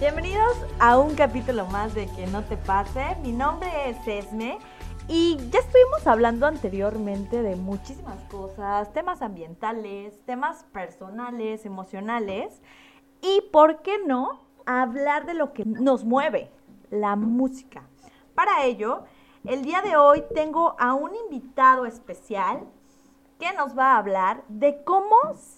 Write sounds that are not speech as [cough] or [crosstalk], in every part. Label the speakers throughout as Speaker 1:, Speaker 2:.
Speaker 1: Bienvenidos a un capítulo más de Que no te pase. Mi nombre es Esme y ya estuvimos hablando anteriormente de muchísimas cosas, temas ambientales, temas personales, emocionales y, ¿por qué no?, hablar de lo que nos mueve, la música. Para ello, el día de hoy tengo a un invitado especial que nos va a hablar de cómo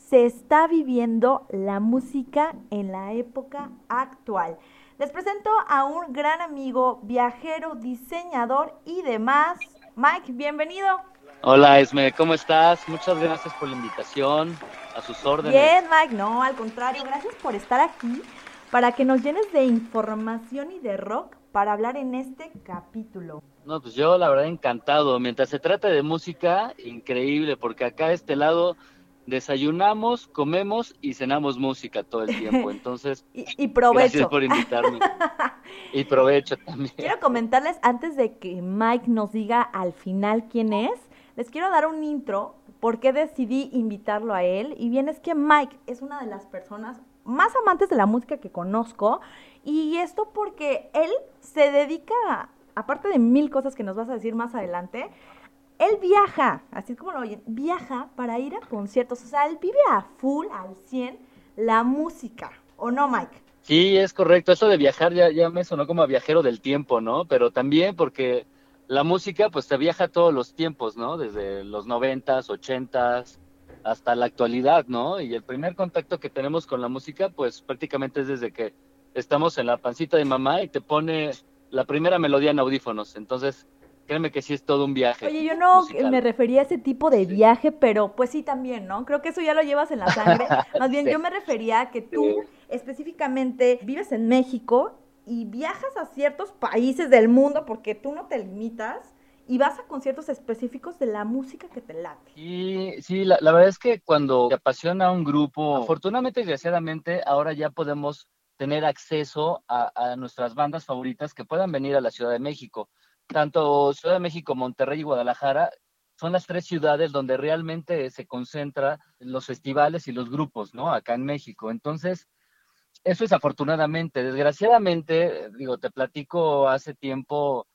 Speaker 1: se está viviendo la música en la época actual. Les presento a un gran amigo, viajero, diseñador y demás. Mike, bienvenido.
Speaker 2: Hola Esme, ¿cómo estás? Muchas gracias por la invitación, a sus órdenes.
Speaker 1: Bien, Mike, no, al contrario, gracias por estar aquí para que nos llenes de información y de rock para hablar en este capítulo.
Speaker 2: No, pues yo la verdad encantado. Mientras se trata de música, increíble, porque acá a este lado desayunamos, comemos y cenamos música todo el tiempo. [laughs] Entonces,
Speaker 1: y, provecho.
Speaker 2: Gracias por invitarme. [laughs] y provecho también.
Speaker 1: Quiero comentarles antes de que Mike nos diga al final quién es, les quiero dar un intro por qué decidí invitarlo a él. Y bien es que Mike es una de las personas más amantes de la música que conozco. Y esto porque él se dedica aparte de mil cosas que nos vas a decir más adelante, él viaja, así como lo oyen, viaja para ir a conciertos. O sea, él vive a full, al 100, la música. ¿O no, Mike?
Speaker 2: Sí, es correcto. Eso de viajar ya, ya me sonó como a viajero del tiempo, ¿no? Pero también porque la música, pues te viaja todos los tiempos, ¿no? Desde los noventas, ochentas, hasta la actualidad, ¿no? Y el primer contacto que tenemos con la música, pues prácticamente es desde que estamos en la pancita de mamá y te pone la primera melodía en audífonos. Entonces, créeme que sí es todo un viaje.
Speaker 1: Oye, yo no me refería a ese tipo de viaje, pero pues sí también, ¿no? Creo que eso ya lo llevas en la sangre. [laughs] Más bien, yo me refería a que tú específicamente vives en México y viajas a ciertos países del mundo porque tú no te limitas y vas a conciertos específicos de la música que te late.
Speaker 2: Y sí, la, la verdad es que cuando te apasiona un grupo, afortunadamente y desgraciadamente, ahora ya podemos tener acceso a, nuestras bandas favoritas que puedan venir a la Ciudad de México. Tanto Ciudad de México, Monterrey y Guadalajara son las tres ciudades donde realmente se concentran los festivales y los grupos, ¿no? Acá en México. Entonces, eso es afortunadamente. Desgraciadamente, digo, te platico hace tiempo,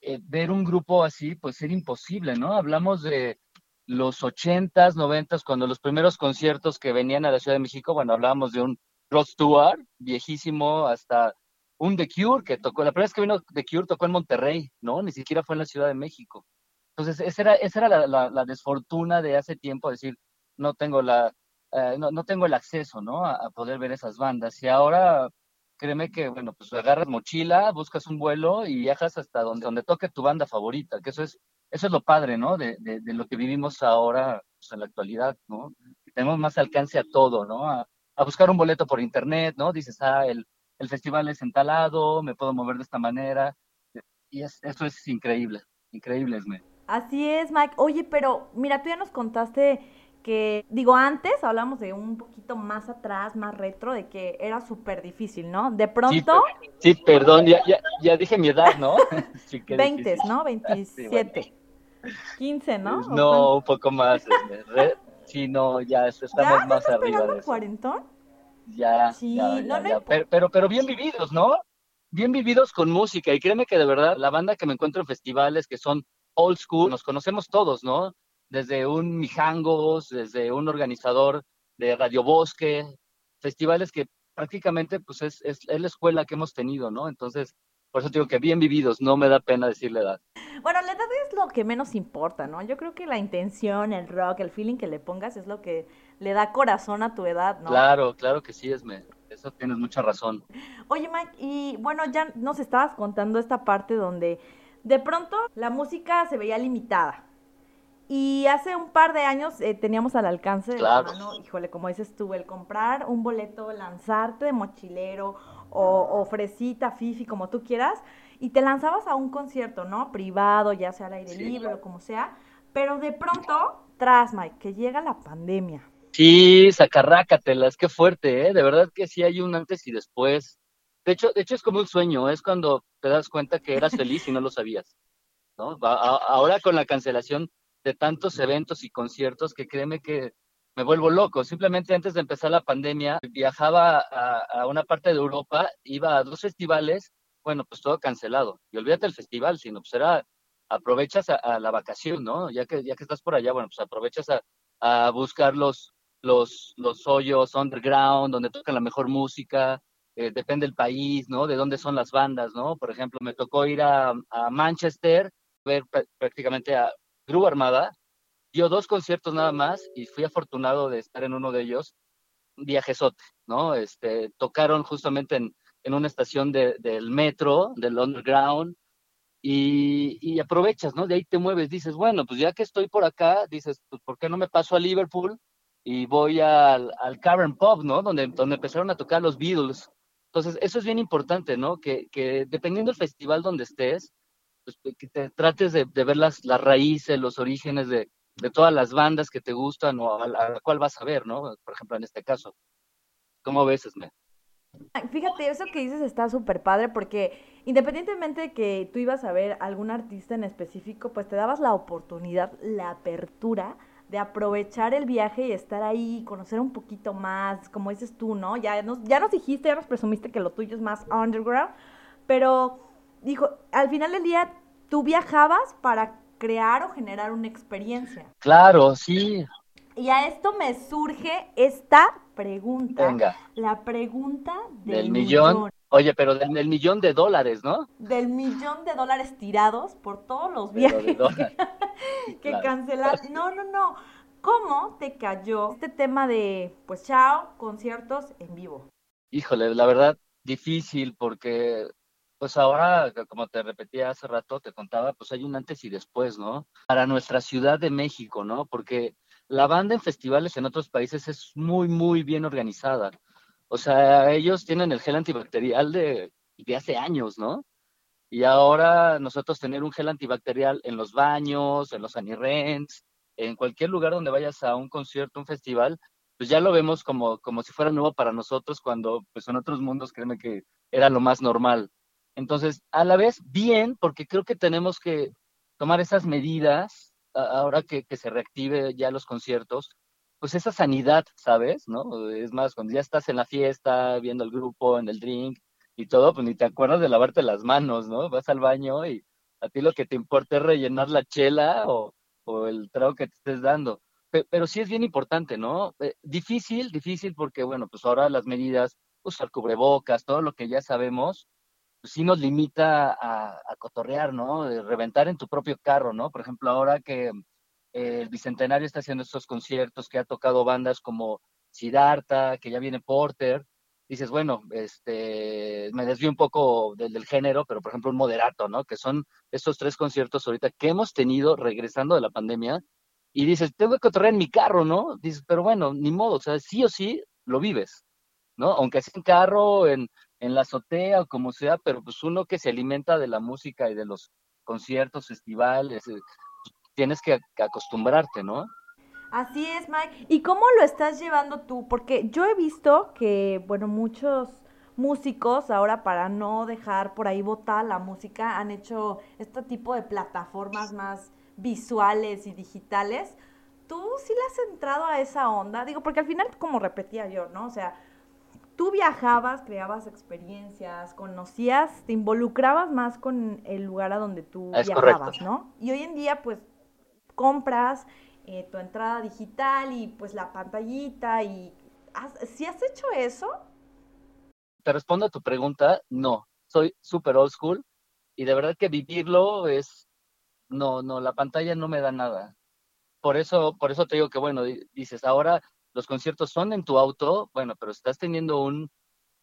Speaker 2: eh, ver un grupo así, pues era imposible, ¿no? Hablamos de los ochentas, noventas, cuando los primeros conciertos que venían a la Ciudad de México, bueno, hablábamos de un Rod Stewart, viejísimo, hasta un The Cure que tocó, la primera vez que vino The Cure tocó en Monterrey, ¿no? Ni siquiera fue en la Ciudad de México. Entonces, esa era, esa era la, desfortuna de hace tiempo, decir, no tengo la, eh, no, tengo el acceso, ¿no? A, poder ver esas bandas. Y ahora, créeme que, bueno, pues agarras mochila, buscas un vuelo y viajas hasta donde, donde toque tu banda favorita, que eso es, eso es lo padre, ¿no? De, de, lo que vivimos ahora, pues, en la actualidad, ¿no? Tenemos más alcance a todo, ¿no? a buscar un boleto por internet, ¿no? Dices, ah, el, el festival es entalado, me puedo mover de esta manera. Y es, eso es increíble, increíble, Esme.
Speaker 1: Así es, Mike. Oye, pero mira, tú ya nos contaste que, digo, antes hablamos de un poquito más atrás, más retro, de que era súper difícil, ¿no? De pronto...
Speaker 2: Sí, perdón, ya, ya, ya, dije mi edad, ¿no? [laughs]
Speaker 1: sí, 20, ¿no? [laughs] 27. 15, ¿no?
Speaker 2: No, un poco más. Sí, no, ya estamos más arriba de eso.
Speaker 1: cuarentón?
Speaker 2: Ya, sí, ya, ya, Pero, pero, bien vividos, ¿no? Bien vividos con música. Y créeme que de verdad, la banda que me encuentro en festivales que son old school, nos conocemos todos, ¿no? Desde un Mijangos, desde un organizador de Radio Bosque, festivales que prácticamente pues es, es, es la escuela que hemos tenido, ¿no? Entonces, por eso digo que bien vividos, no me da pena decir la edad.
Speaker 1: Bueno, la edad es lo que menos importa, ¿no? Yo creo que la intención, el rock, el feeling que le pongas es lo que le da corazón a tu edad, ¿no?
Speaker 2: Claro, claro que sí, Esme. Eso tienes mucha razón.
Speaker 1: Oye, Mike, y bueno, ya nos estabas contando esta parte donde de pronto la música se veía limitada. Y hace un par de años eh, teníamos al alcance de la mano, híjole, como dices tú, el comprar un boleto, lanzarte de mochilero o, fresita, fifi, como tú quieras, y te lanzabas a un concierto, ¿no? Privado, ya sea al aire libre o como sea, pero de pronto, tras, Mike, que llega la pandemia.
Speaker 2: Sí, sacarrácatelas, qué fuerte, ¿eh? De verdad que sí hay un antes y después. De hecho, de hecho es como un sueño, es cuando te das cuenta que eras feliz y no lo sabías, ¿no? ahora con la cancelación de tantos eventos y conciertos que créeme que me vuelvo loco. Simplemente antes de empezar la pandemia, viajaba a, una parte de Europa, iba a dos festivales, bueno, pues todo cancelado. Y olvídate el festival, sino pues era, aprovechas a, la vacación, ¿no? Ya que, ya que estás por allá, bueno, pues aprovechas a, a buscar los, los, los hoyos underground, donde tocan la mejor música, eh, depende del país, ¿no? De dónde son las bandas, ¿no? Por ejemplo, me tocó ir a, a Manchester, ver prácticamente a Gru Armada, dio dos conciertos nada más y fui afortunado de estar en uno de ellos, viajesote, ¿no? Este, tocaron justamente en, en una estación de, del metro, del underground, y, y, aprovechas, ¿no? De ahí te mueves, dices, bueno, pues ya que estoy por acá, dices, pues ¿por qué no me paso a Liverpool y voy al, al Cavern Pub, ¿no? Donde, donde empezaron a tocar los Beatles. Entonces, eso es bien importante, ¿no? Que, que dependiendo del festival donde estés, pues, que te trates de, de ver las, las raíces, los orígenes de, de todas las bandas que te gustan o a la, cual vas a ver, ¿no? Por ejemplo, en este caso. ¿Cómo ves, Esme?
Speaker 1: Fíjate, eso que dices está súper padre porque independientemente de que tú ibas a ver algún artista en específico, pues te dabas la oportunidad, la apertura de aprovechar el viaje y estar ahí, conocer un poquito más, como dices tú, ¿no? Ya nos, ya nos dijiste, ya nos presumiste que lo tuyo es más underground, pero dijo, al final del día tú viajabas para crear o generar una experiencia.
Speaker 2: Claro, sí.
Speaker 1: Y a esto me surge esta pregunta.
Speaker 2: Venga.
Speaker 1: La pregunta
Speaker 2: del, millón. Oye, pero del, millón de dólares, ¿no?
Speaker 1: Del millón de dólares tirados por todos los viajes [laughs] que cancelar. No, no, no. ¿Cómo te cayó este tema de, pues, chao, conciertos en vivo?
Speaker 2: Híjole, la verdad, difícil porque pues ahora, como te repetía hace rato, te contaba, pues hay un antes y después, ¿no? Para nuestra Ciudad de México, ¿no? Porque la banda en festivales en otros países es muy, muy bien organizada. O sea, ellos tienen el gel antibacterial de, hace años, ¿no? Y ahora nosotros tener un gel antibacterial en los baños, en los anirrents, en cualquier lugar donde vayas a un concierto, un festival, pues ya lo vemos como, como si fuera nuevo para nosotros cuando pues en otros mundos créeme que era lo más normal. Entonces, a la vez, bien, porque creo que tenemos que tomar esas medidas ahora que, se reactive ya los conciertos, pues esa sanidad, ¿sabes? ¿No? Es más, cuando ya estás en la fiesta, viendo el grupo, en el drink y todo, pues ni te acuerdas de lavarte las manos, ¿no? Vas al baño y a ti lo que te importa es rellenar la chela o, el trago que te estés dando. Pero, sí es bien importante, ¿no? Eh, difícil, difícil porque, bueno, pues ahora las medidas, usar cubrebocas, todo lo que ya sabemos, sí nos limita a, cotorrear, ¿no? Reventar en tu propio carro, ¿no? Por ejemplo, ahora que eh, el Bicentenario está haciendo estos conciertos, que ha tocado bandas como Siddhartha, que ya viene Porter, dices, bueno, este, me desvío un poco del, género, pero por ejemplo un moderato, ¿no? Que son estos tres conciertos ahorita que hemos tenido regresando de la pandemia, y dices, tengo que cotorrear en mi carro, ¿no? Dices, pero bueno, ni modo, o sea, sí o sí lo vives, ¿no? Aunque sea en carro, en, en la azotea o como sea, pero pues uno que se alimenta de la música y de los conciertos, festivales, eh, tienes que, acostumbrarte, ¿no?
Speaker 1: Así es, Mike. ¿Y cómo lo estás llevando tú? Porque yo he visto que, bueno, muchos músicos ahora para no dejar por ahí botar la música han hecho este tipo de plataformas más visuales y digitales. ¿Tú sí le has entrado a esa onda? Digo, porque al final, como repetía yo, ¿no? O sea, tú viajabas, creabas experiencias, conocías, te involucrabas más con el lugar a donde tú viajabas, ¿no? Y hoy en día, pues, compras eh, tu entrada digital y pues la pantallita y... ¿Sí has hecho eso?
Speaker 2: Te respondo a tu pregunta, no. Soy súper old school y de verdad que vivirlo es... No, no, la pantalla no me da nada. Por eso, por eso te digo que, bueno, dices, ahora los conciertos son en tu auto, bueno, pero estás teniendo un,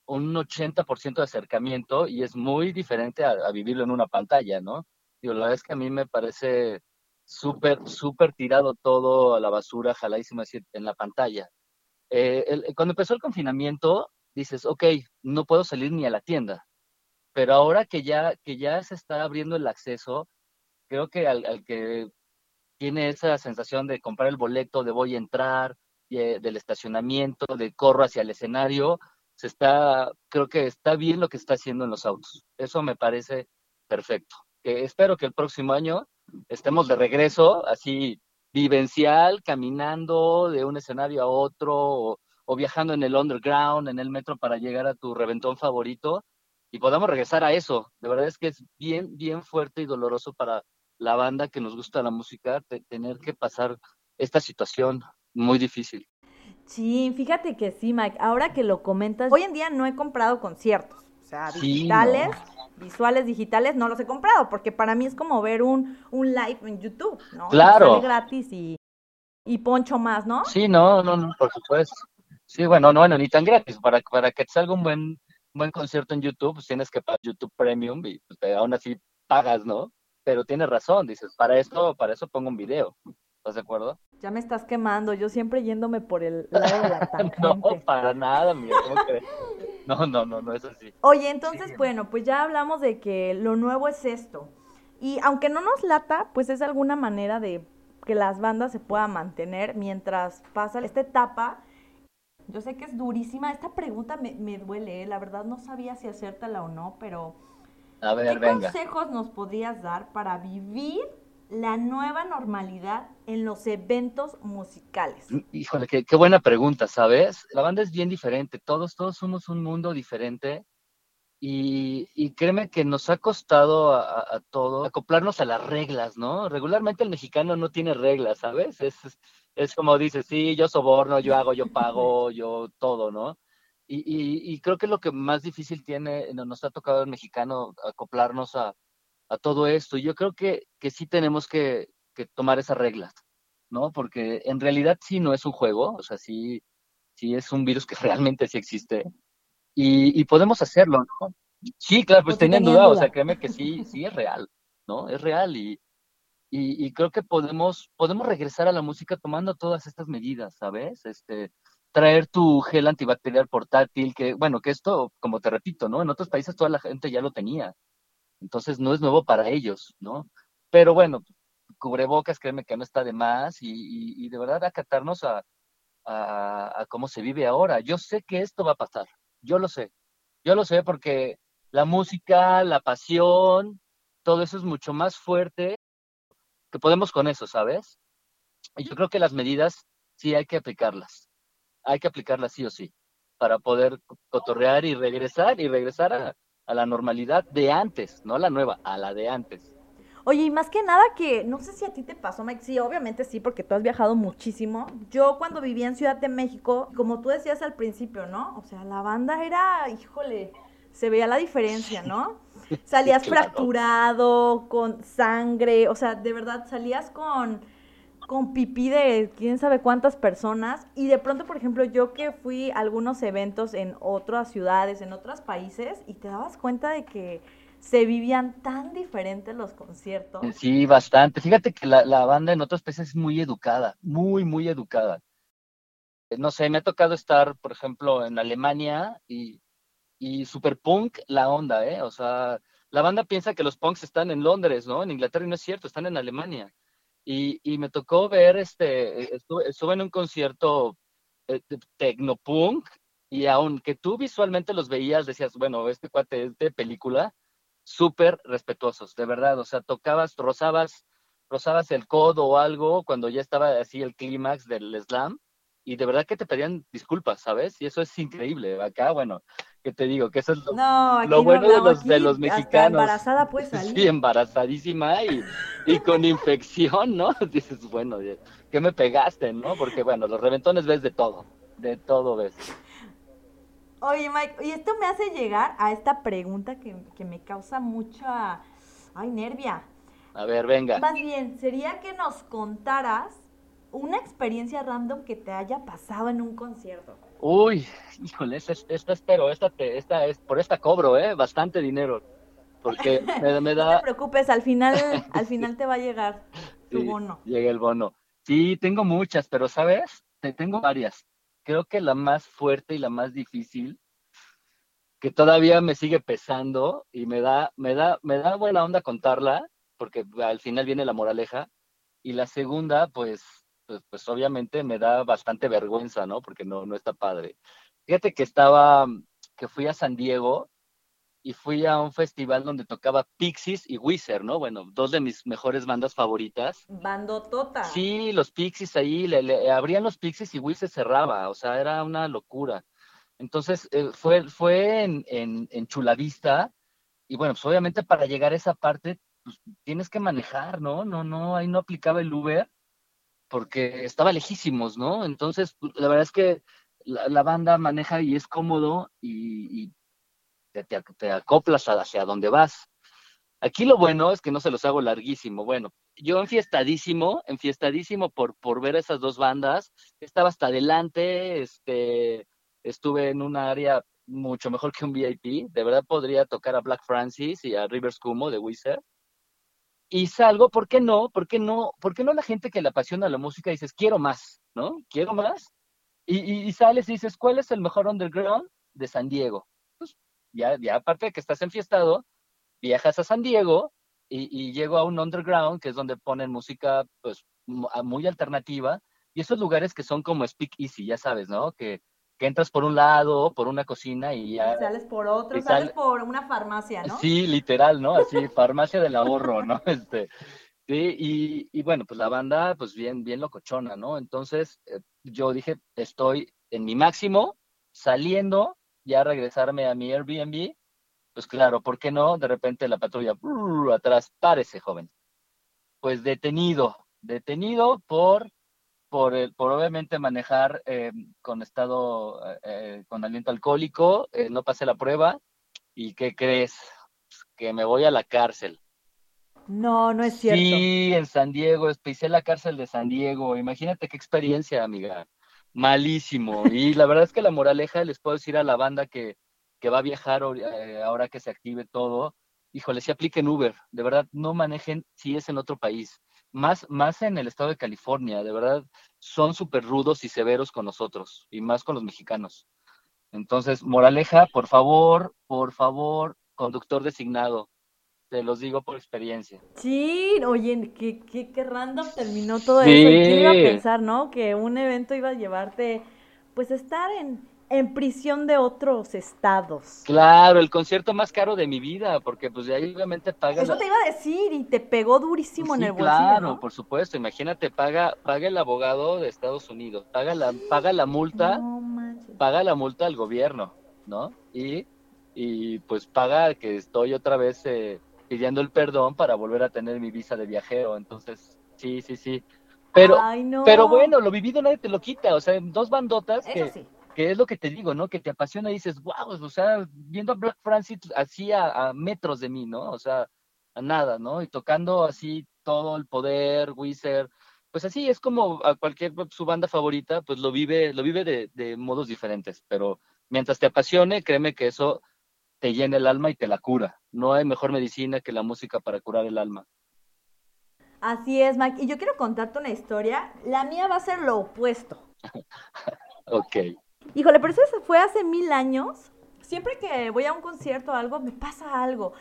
Speaker 2: un 80% de acercamiento y es muy diferente a, vivirlo en una pantalla, ¿no? Digo, la verdad es que a mí me parece súper, súper tirado todo a la basura, jaladísimo en la pantalla. Eh, cuando empezó el confinamiento, dices, ok, no puedo salir ni a la tienda, pero ahora que ya, que ya se está abriendo el acceso, creo que al, al que tiene esa sensación de comprar el boleto, de voy a entrar, eh, del estacionamiento, de corro hacia el escenario, se está, creo que está bien lo que está haciendo en los autos. Eso me parece perfecto. espero que el próximo año estemos de regreso, así vivencial, caminando de un escenario a otro, o, o, viajando en el underground, en el metro para llegar a tu reventón favorito, y podamos regresar a eso. De verdad es que es bien, bien fuerte y doloroso para la banda que nos gusta la música tener que pasar esta situación muy difícil.
Speaker 1: Sí, fíjate que sí, Mike. Ahora que lo comentas, hoy en día no he comprado conciertos, o sea, digitales, visuales digitales, no los he comprado, porque para mí es como ver un, un live en YouTube, ¿no?
Speaker 2: Claro.
Speaker 1: Gratis y, y poncho más, ¿no?
Speaker 2: Sí, no, no, no, por supuesto. Sí, bueno, no, bueno, ni tan gratis. Para, para que te salga un buen, buen concierto en YouTube, pues tienes que pagar YouTube Premium y pues, aún así pagas, ¿no? Pero tienes razón, dices, para esto, para eso pongo un video. ¿Estás de acuerdo?
Speaker 1: Ya me estás quemando, yo siempre yéndome por el [laughs] lado de la tangente.
Speaker 2: no, para nada, mira, ¿cómo crees? No, no, no, no es así.
Speaker 1: Oye, entonces, bueno, pues ya hablamos de que lo nuevo es esto. Y aunque no nos lata, pues es alguna manera de que las bandas se puedan mantener mientras pasa esta etapa. Yo sé que es durísima. Esta pregunta me, me duele, ¿eh? la verdad no sabía si hacértela o no, pero
Speaker 2: A ver,
Speaker 1: ¿qué
Speaker 2: venga.
Speaker 1: consejos nos podrías dar para vivir la nueva normalidad en los eventos musicales?
Speaker 2: Híjole, qué, qué, buena pregunta, ¿sabes? La banda es bien diferente, todos, todos somos un mundo diferente y, y créeme que nos ha costado a, a, todo acoplarnos a las reglas, ¿no? Regularmente el mexicano no tiene reglas, ¿sabes? Es, es, es como dice, sí, yo soborno, yo hago, yo pago, [laughs] yo todo, ¿no? Y, y, y, creo que lo que más difícil tiene, nos ha tocado el mexicano acoplarnos a, a todo esto. Yo creo que, que sí tenemos que, que, tomar esas reglas, ¿no? Porque en realidad sí no es un juego, o sea, sí, sí es un virus que [laughs] realmente sí existe. Y, y podemos hacerlo, ¿no? Sí, claro, pues teniendo duda, duda, o sea, créeme que sí, sí es real, ¿no? Es real y, y, y, creo que podemos, podemos regresar a la música tomando todas estas medidas, ¿sabes? Este, traer tu gel antibacterial portátil, que, bueno, que esto, como te repito, ¿no? En otros países toda la gente ya lo tenía. Entonces no es nuevo para ellos, ¿no? Pero bueno, cubrebocas, créeme que no está de más y, y, y de verdad acatarnos a, a, a, cómo se vive ahora. Yo sé que esto va a pasar, yo lo sé, yo lo sé porque la música, la pasión, todo eso es mucho más fuerte que podemos con eso, ¿sabes? Y yo creo que las medidas sí hay que aplicarlas, hay que aplicarlas sí o sí, para poder cotorrear y regresar y regresar a, a la normalidad de antes, no la nueva, a la de antes.
Speaker 1: Oye, y más que nada que, no sé si a ti te pasó, Mike, sí, obviamente sí, porque tú has viajado muchísimo. Yo cuando vivía en Ciudad de México, como tú decías al principio, ¿no? O sea, la banda era, híjole, se veía la diferencia, ¿no? [laughs] Salías claro. fracturado, con sangre, o sea, de verdad salías con, con pipí de quién sabe cuántas personas. Y de pronto, por ejemplo, yo que fui a algunos eventos en otras ciudades, en otros países, y te dabas cuenta de que se vivían tan diferentes los conciertos.
Speaker 2: Sí, bastante. Fíjate que la, la, banda en otros países es muy educada, muy, muy educada. No sé, me ha tocado estar, por ejemplo, en Alemania y, y super punk la onda, ¿eh? O sea, la banda piensa que los punks están en Londres, ¿no? En Inglaterra y no es cierto, están en Alemania. Y, y me tocó ver, este, estuve, estuve en un concierto eh, tecnopunk y aunque tú visualmente los veías, decías, bueno, este cuate es de película, súper respetuosos, de verdad, o sea, tocabas, rozabas, rozabas el codo o algo cuando ya estaba así el clímax del slam y de verdad que te pedían disculpas, ¿sabes? Y eso es increíble. Acá, bueno, ¿qué te digo? Que eso es lo,
Speaker 1: no,
Speaker 2: lo bueno
Speaker 1: no,
Speaker 2: de, los, de los mexicanos.
Speaker 1: embarazada pues [laughs] salir.
Speaker 2: Sí, embarazadísima y, y con [laughs] infección, ¿no? [laughs] Dices, bueno, ¿qué me pegaste, no? Porque, bueno, los reventones ves de todo, de todo ves.
Speaker 1: Oye, Mike, y esto me hace llegar a esta pregunta que, que me causa mucha, ay, nervia.
Speaker 2: A ver, venga.
Speaker 1: Más bien, sería que nos contaras una experiencia random que te haya pasado en un concierto.
Speaker 2: Uy, híjole, esta, esta espero, esta, te, esta es, por esta cobro, ¿eh? Bastante dinero. Porque [laughs] me, me da...
Speaker 1: No te preocupes, al final, [laughs] al final te va a llegar tu
Speaker 2: sí,
Speaker 1: bono.
Speaker 2: Llega el bono. Sí, tengo muchas, pero ¿sabes? Te tengo varias. Creo que la más fuerte y la más difícil, que todavía me sigue pesando y me da, me da, me da buena onda contarla, porque al final viene la moraleja. Y la segunda, pues, pues, pues, obviamente me da bastante vergüenza, ¿no? Porque no, no está padre. Fíjate que estaba, que fui a San Diego y fui a un festival donde tocaba Pixies y Wizard, ¿no? Bueno, dos de mis mejores bandas favoritas.
Speaker 1: Bandotota.
Speaker 2: Sí, los Pixies ahí, le, abrían los Pixies y Wizard cerraba, o sea, era una locura. Entonces, eh, fue, fue en, en, en Chulavista, y bueno, pues obviamente para llegar a esa parte, pues tienes que manejar, ¿no? No, no, ahí no aplicaba el Uber, porque estaba lejísimos, ¿no? Entonces, pues, la verdad es que la, banda maneja y es cómodo y, te, acoplas hacia donde vas. Aquí lo bueno es que no se los hago larguísimo. Bueno, yo enfiestadísimo, enfiestadísimo por, por ver esas dos bandas. Estaba hasta adelante, este, estuve en un área mucho mejor que un VIP. De verdad podría tocar a Black Francis y a Rivers Cuomo de Wizard. Y salgo, ¿por qué no? ¿Por qué no? ¿Por qué no la gente que le apasiona la música dices, quiero más, ¿no? Quiero más. Y, y, sales y dices, ¿cuál es el mejor underground de San Diego? Pues ya, ya aparte de que estás enfiestado, viajas a San Diego y, y llego a un underground que es donde ponen música pues muy alternativa y esos lugares que son como Speak Easy, ya sabes, ¿no? Que, que entras por un lado, por una cocina y ya...
Speaker 1: sales por otro, sales por una farmacia, ¿no?
Speaker 2: Sí, literal, ¿no? Así, farmacia del ahorro, ¿no? [laughs] Este, Sí, y, y, bueno, pues la banda, pues bien, bien locochona, ¿no? Entonces, eh, yo dije, estoy en mi máximo, saliendo, ya regresarme a mi Airbnb, pues claro, ¿por qué no? De repente la patrulla, atrás, párese, joven. Pues detenido, detenido por, por, el, por obviamente manejar eh, con estado, eh, con aliento alcohólico, no pasé la prueba, ¿y qué crees? Que me voy a la cárcel.
Speaker 1: No, no es cierto.
Speaker 2: Sí, en San Diego, pisé la cárcel de San Diego. Imagínate qué experiencia, amiga. Malísimo. Y la verdad es que la moraleja, les puedo decir a la banda que, que va a viajar eh, ahora que se active todo, híjole, si apliquen Uber, de verdad, no manejen si es en otro país. Más, más en el estado de California, de verdad, son súper rudos y severos con nosotros, y más con los mexicanos. Entonces, moraleja, por favor, por favor, conductor designado, te los digo por experiencia.
Speaker 1: Sí, oye, qué, qué, qué random terminó todo eso. ¿Quién iba a pensar, no? Que un evento iba a llevarte, pues, estar en, en prisión de otros estados.
Speaker 2: Claro, el concierto más caro de mi vida, porque pues de ahí obviamente paga.
Speaker 1: Eso te iba a decir y te pegó durísimo en el bolsillo.
Speaker 2: Claro, por supuesto. Imagínate, paga, paga el abogado de Estados Unidos, paga la, paga la multa, paga la multa al gobierno, ¿no? Y, y pues paga que estoy otra vez eh, pidiendo el perdón para volver a tener mi visa de viajero. Entonces, sí, sí, sí. Pero, pero bueno, lo vivido nadie te lo quita. O sea, dos bandotas que, que es lo que te digo, ¿no? Que te apasiona y dices, wow, o sea, viendo a Black Francis así a, metros de mí, ¿no? O sea, a nada, ¿no? Y tocando así todo el poder, Wizard, pues así es como a cualquier su banda favorita, pues lo vive, lo vive de, de modos diferentes, pero mientras te apasione, créeme que eso te llena el alma y te la cura. No hay mejor medicina que la música para curar el alma.
Speaker 1: Así es, Mike. Y yo quiero contarte una historia. La mía va a ser lo opuesto. [laughs]
Speaker 2: ok.
Speaker 1: Híjole, pero eso fue hace mil años. Siempre que voy a un concierto o algo, me pasa algo.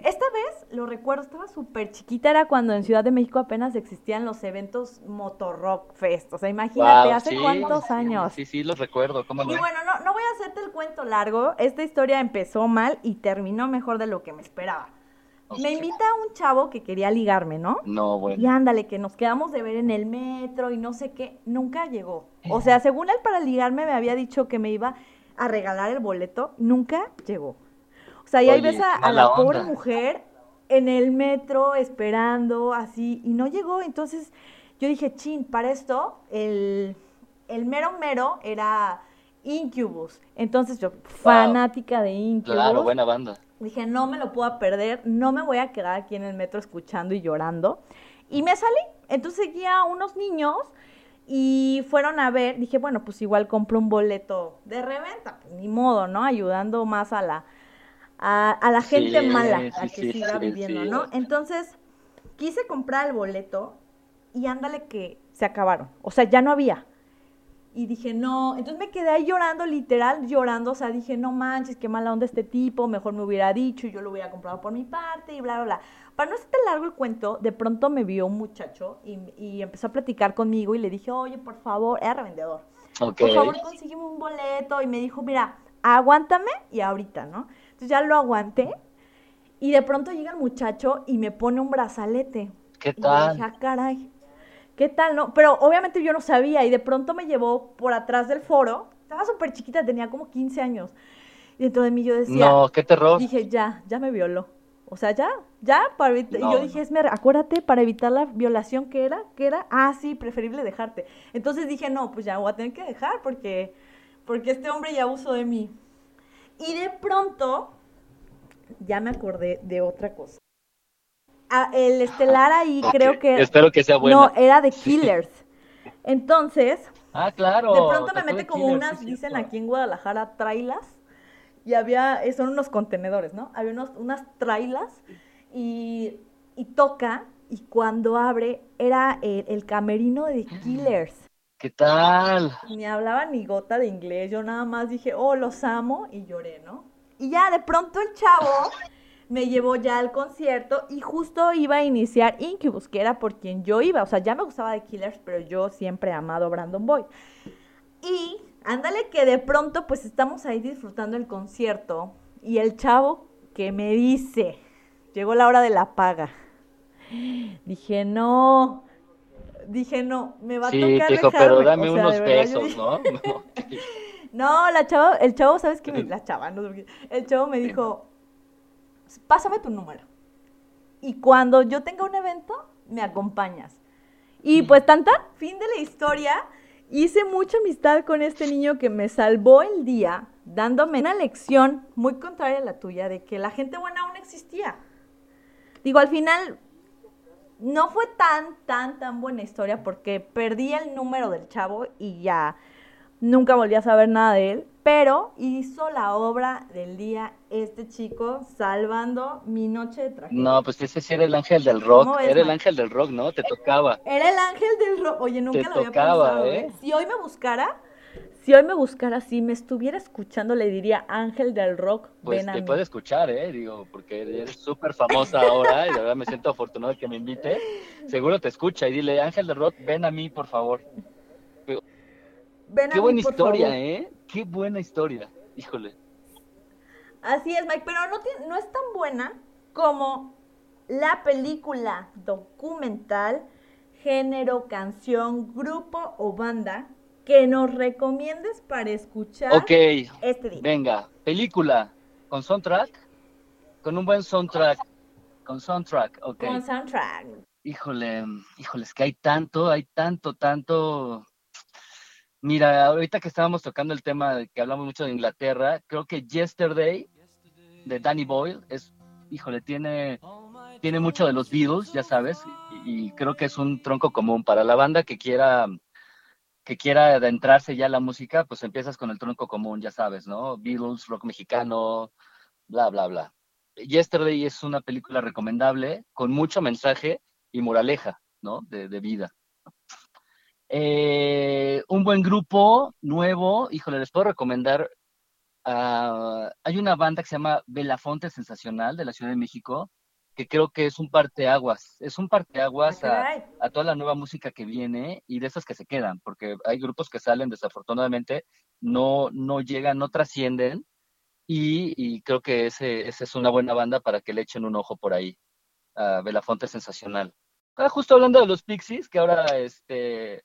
Speaker 1: Esta vez, lo recuerdo, estaba súper chiquita, era cuando en Ciudad de México apenas existían los eventos Motorrock Fest. O sea, imagínate, hace cuántos años.
Speaker 2: Sí, sí, los recuerdo. ¿cómo
Speaker 1: y bueno, no, no voy a hacerte el cuento largo. Esta historia empezó mal y terminó mejor de lo que me esperaba. Me invita un chavo que quería ligarme, ¿no?
Speaker 2: No, bueno.
Speaker 1: Y ándale, que nos quedamos de ver en el metro y no sé qué. Nunca llegó. O sea, según él para ligarme me había dicho que me iba a regalar el boleto. Nunca llegó. O sea, y ahí ves a, la pobre mujer en el metro esperando así y no llegó. Entonces yo dije, chin, para esto el, el mero mero era Incubus. Entonces yo, fanática de Incubus.
Speaker 2: Claro, buena banda.
Speaker 1: Dije, no me lo puedo perder, no me voy a quedar aquí en el metro escuchando y llorando. Y me salí. Entonces seguía a unos niños y fueron a ver. Dije, bueno, pues igual compro un boleto de reventa. Pues ni modo, ¿no? Ayudando más a la, a, la gente mala, a que siga viviendo, ¿no? Entonces, quise comprar el boleto y ándale que se acabaron. O sea, ya no había. Y dije, no, entonces me quedé ahí llorando, literal llorando, o sea, dije, no manches, qué mala onda este tipo, mejor me hubiera dicho y yo lo hubiera comprado por mi parte y bla, bla, bla. Para no hacerte largo el cuento, de pronto me vio un muchacho y, y empezó a platicar conmigo y le dije, oye, por favor, era revendedor. Por favor, consígueme un boleto. Y me dijo, mira, aguántame y ahorita, ¿no? Entonces ya lo aguanté y de pronto llega el muchacho y me pone un brazalete.
Speaker 2: ¿Qué
Speaker 1: Y
Speaker 2: tal?
Speaker 1: dije, ah, caray, ¿qué tal? No? Pero obviamente yo no sabía y de pronto me llevó por atrás del foro. Estaba súper chiquita, tenía como 15 años. Y dentro de mí yo decía,
Speaker 2: No, qué terror.
Speaker 1: dije, ya, ya me violó. O sea, ya, ya, para evitar.
Speaker 2: No,
Speaker 1: y yo dije. Esmer, acuérdate, para evitar la violación, ¿qué era? ¿Qué era? Ah, sí, preferible dejarte. Entonces dije, no, pues ya voy a tener que dejar porque, porque este hombre ya abusó de mí. Y de pronto, ya me acordé de otra cosa. El estelar ahí creo que...
Speaker 2: Espero que sea buena.
Speaker 1: No, era de Killers. Entonces,
Speaker 2: Ah, claro.
Speaker 1: de pronto me mete como
Speaker 2: Killers,
Speaker 1: unas,
Speaker 2: sí,
Speaker 1: dicen aquí en Guadalajara, trailas. Y había, eh, son unos contenedores, ¿no? Había unos, unas trailas y, y toca. Y cuando abre, era el, el camerino de Killers.
Speaker 2: ¿Qué tal?
Speaker 1: Ni hablaba ni gota de inglés. Yo nada más dije, oh, los amo. Y lloré, ¿no? Y ya de pronto el chavo me llevó ya al concierto y justo iba a iniciar Incubus, que era por quien yo iba. O sea, ya me gustaba The Killers, pero yo siempre he amado a Brandon Boyd. Y ándale que de pronto pues estamos ahí disfrutando el concierto y el chavo que me dice, llegó la hora de la paga. Dije, no, dije, no, me va a
Speaker 2: Sí,
Speaker 1: tocar
Speaker 2: dijo, pero
Speaker 1: dejarme".
Speaker 2: dame
Speaker 1: O sea,
Speaker 2: unos
Speaker 1: de verdad,
Speaker 2: pesos,
Speaker 1: dije-
Speaker 2: ¿no? [laughs] [laughs] No.
Speaker 1: la chava, el chavo, ¿sabes qué? me- La chava, no. El chavo me dijo, pásame tu número. Y cuando yo tenga un evento, me acompañas. Y pues tanta, fin de la historia. Hice mucha amistad con este niño que me salvó el día, dándome una lección muy contraria a la tuya, de que la gente buena aún existía. Digo, al final, no fue tan, tan, tan buena historia porque perdí el número del chavo y ya nunca volví a saber nada de él, pero hizo la obra del día este chico salvando mi noche de tragedia.
Speaker 2: No, pues ese sí era el ángel del rock.
Speaker 1: ¿Cómo ves,
Speaker 2: Era el ángel del rock, ¿no? Te tocaba.
Speaker 1: Era el ángel del rock. Oye, nunca
Speaker 2: Te
Speaker 1: lo había pensado,
Speaker 2: ¿eh?
Speaker 1: ¿eh? Si hoy me buscara, si hoy me buscara, si me estuviera escuchando, le diría ángel del rock,
Speaker 2: Pues
Speaker 1: ven a
Speaker 2: te
Speaker 1: mí.
Speaker 2: puede escuchar, ¿eh? Digo, porque eres súper famosa ahora y de verdad me siento afortunado de que me invite. Seguro te escucha y dile, ángel del rock, ven a mí, por favor.
Speaker 1: Ven a
Speaker 2: Qué buena
Speaker 1: mí, por
Speaker 2: historia,
Speaker 1: favor.
Speaker 2: ¿eh? Qué buena historia. Híjole.
Speaker 1: Así es, Mike, pero no, tiene- no es tan buena como la película documental, género, canción, grupo o banda que nos recomiendes para escuchar
Speaker 2: Ok,
Speaker 1: este día.
Speaker 2: venga, película con soundtrack, con un buen soundtrack, con soundtrack, ok.
Speaker 1: Con soundtrack.
Speaker 2: Híjole, híjole, es que hay tanto, hay tanto, tanto. Mira, ahorita que estábamos tocando el tema que hablamos mucho de Inglaterra, creo que Yesterday de Danny Boyle es, híjole, tiene, tiene mucho de los Beatles, ya sabes, y, y creo que es un tronco común para la banda que quiera que quiera adentrarse ya a la música, pues empiezas con el tronco común, ya sabes, ¿no? Beatles, rock mexicano, bla, bla, bla. Yesterday es una película recomendable, con mucho mensaje y moraleja, ¿no? De, de vida. Eh, un buen grupo nuevo, híjole, les puedo recomendar. ah, hay una banda que se llama Belafonte Sensacional de la Ciudad de México, que creo que es un parteaguas. Es un parteaguas
Speaker 1: Ah,
Speaker 2: a, a toda la nueva música que viene y de esas que se quedan, porque hay grupos que salen desafortunadamente, no, no llegan, no trascienden, y, y creo que ese, esa es una buena banda para que le echen un ojo por ahí. a Belafonte Sensacional. Ah, justo hablando de los Pixies, que ahora este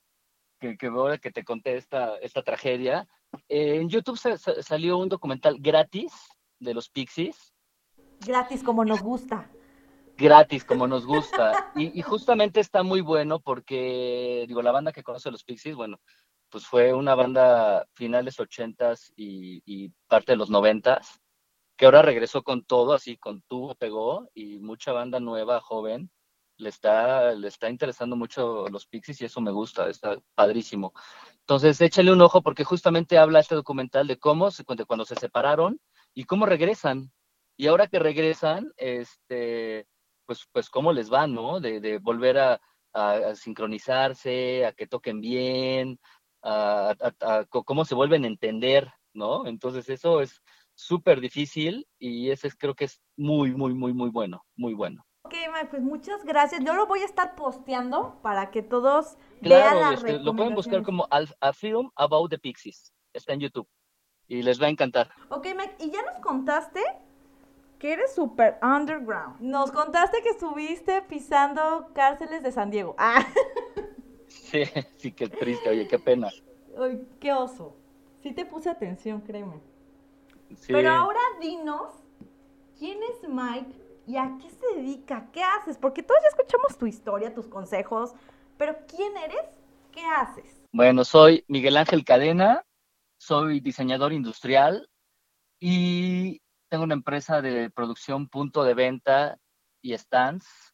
Speaker 2: que, que ahora que te conté esta, esta tragedia, eh, en YouTube sa- sa- salió un documental gratis de los Pixies,
Speaker 1: Gratis como nos gusta.
Speaker 2: gratis como nos gusta. Y, y justamente está muy bueno porque, digo, la banda que conoce los Pixies, bueno, pues fue una banda finales ochentas y, y parte de los noventas, que ahora regresó con todo, así con tubo pegó, y mucha banda nueva, joven, le está, le está interesando mucho los Pixies y eso me gusta, está padrísimo. Entonces, échale un ojo porque justamente habla este documental de cómo, se, de cuando se separaron y cómo regresan. Y ahora que regresan, este, pues, pues cómo les va, ¿no? De, de volver a, a- sincronizarse, a que toquen bien, a, cómo se vuelven a entender, ¿no? Entonces eso es súper difícil y ese es, creo que es muy, muy, muy, muy bueno, muy bueno.
Speaker 1: Ok, Mike, pues muchas gracias. Yo lo voy a estar posteando para que todos vean
Speaker 2: Claro,
Speaker 1: las
Speaker 2: este, lo pueden buscar como A Film About the Pixies, está en YouTube y les va a encantar.
Speaker 1: Ok, Mike, y ya nos contaste que eres súper underground. Nos contaste que estuviste pisando cárceles de San Diego. Ah. [laughs]
Speaker 2: Sí, sí, qué triste, oye, qué pena.
Speaker 1: Ay, qué oso. Sí te puse atención, créeme. Pero ahora dinos, ¿quién es Mike y a qué se dedica? ¿Qué haces? Porque todos ya escuchamos tu historia, tus consejos, pero ¿quién eres? ¿Qué haces?
Speaker 2: Bueno, soy Miguel Ángel Cadena, soy diseñador industrial y tengo una empresa de producción, punto de venta y stands.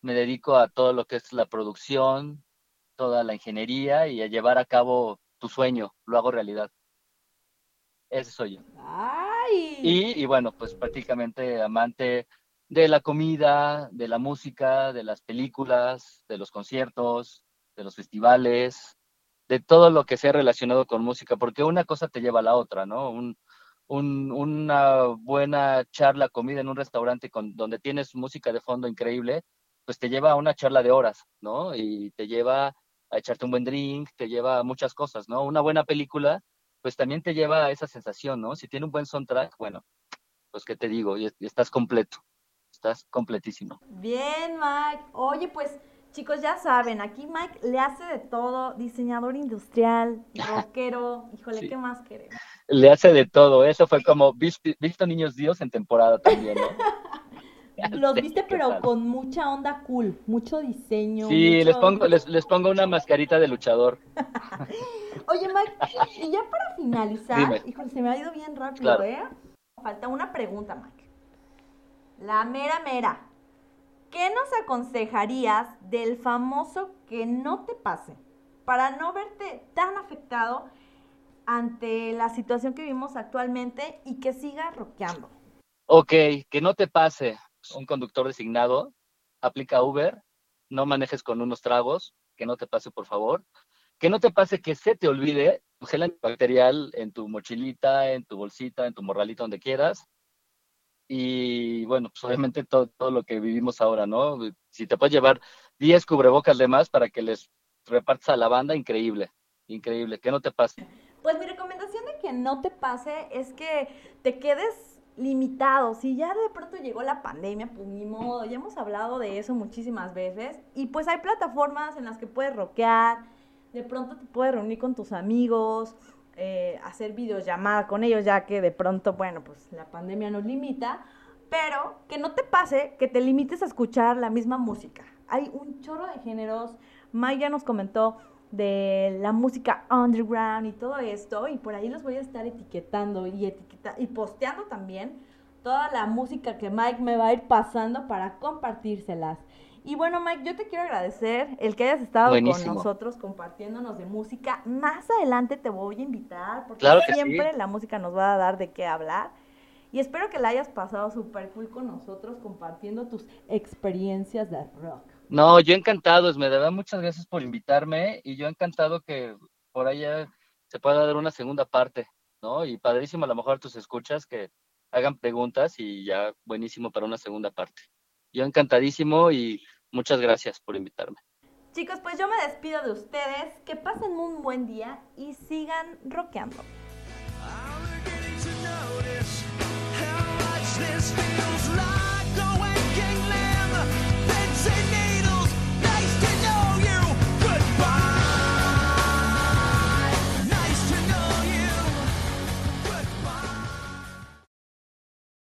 Speaker 2: Me dedico a todo lo que es la producción, toda la ingeniería y a llevar a cabo tu sueño, lo hago realidad. Ese soy yo.
Speaker 1: ¡Ay!
Speaker 2: Y, y bueno, pues prácticamente amante de la comida, de la música, de las películas, de los conciertos, de los festivales, de todo lo que sea relacionado con música, porque una cosa te lleva a la otra, ¿no? Un, una buena charla, comida en un restaurante con, donde tienes música de fondo increíble, pues te lleva a una charla de horas, ¿no? Y te lleva a echarte un buen drink, te lleva a muchas cosas, ¿no? Una buena película, pues también te lleva a esa sensación, ¿no? Si tiene un buen soundtrack, bueno, pues qué te digo, y, estás completo, estás completísimo.
Speaker 1: Bien, Mike. Oye, pues chicos, ya saben, aquí Mike le hace de todo, diseñador industrial, [laughs] rockero, híjole, ¿qué más queremos?
Speaker 2: le hace de todo. Eso fue como visto, Niños Dios en temporada también, ¿no? [laughs]
Speaker 1: Los viste, [laughs] pero con mucha onda cool, mucho diseño.
Speaker 2: Sí, les pongo, les, les, pongo una mascarita de luchador.
Speaker 1: Oye, Mike, y ya para finalizar, híjole, se me ha ido bien rápido, ¿eh? Falta una pregunta, Mike. La mera mera. ¿Qué nos aconsejarías del famoso que no te pase para no verte tan afectado ante la situación que vivimos actualmente y que siga rockeando.
Speaker 2: Ok, que no te pase un conductor designado, aplica Uber, no manejes con unos tragos, que no te pase por favor. Que no te pase que se te olvide gel antibacterial en tu mochilita, en tu bolsita, en tu morralita, donde quieras. Y bueno, pues obviamente todo, todo lo que vivimos ahora, ¿no? Si te puedes llevar 10 cubrebocas de más para que les repartas a la banda, increíble, increíble, que no te pase.
Speaker 1: Pues mi recomendación de que no te pase es que te quedes limitado. Si ya de pronto llegó la pandemia, pues ni modo, ya hemos hablado de eso muchísimas veces. Y pues hay plataformas en las que puedes rockear, de pronto te puedes reunir con tus amigos, eh, hacer videollamada con ellos, ya que de pronto, bueno, pues la pandemia nos limita. Pero que no te pase que te limites a escuchar la misma música. Hay un chorro de géneros. Maya nos comentó de la música underground y todo esto. Y por ahí los voy a estar etiquetando y, etiqueta y posteando también toda la música que Mike me va a ir pasando para compartírselas. Y bueno, Mike, yo te quiero agradecer el que hayas estado con nosotros compartiéndonos de música. Más adelante te voy a invitar porque siempre la música nos va a dar de qué hablar. Y espero que la hayas pasado súper cool con nosotros compartiendo tus experiencias de rock.
Speaker 2: No, yo encantado, me da muchas gracias por invitarme y yo encantado que por allá se pueda dar una segunda parte, ¿no? Y padrísimo a lo mejor tus escuchas que hagan preguntas y ya buenísimo para una segunda parte. Yo encantadísimo y muchas gracias por invitarme.
Speaker 1: Chicos, pues yo me despido de ustedes, que pasen un buen día y sigan rockeando.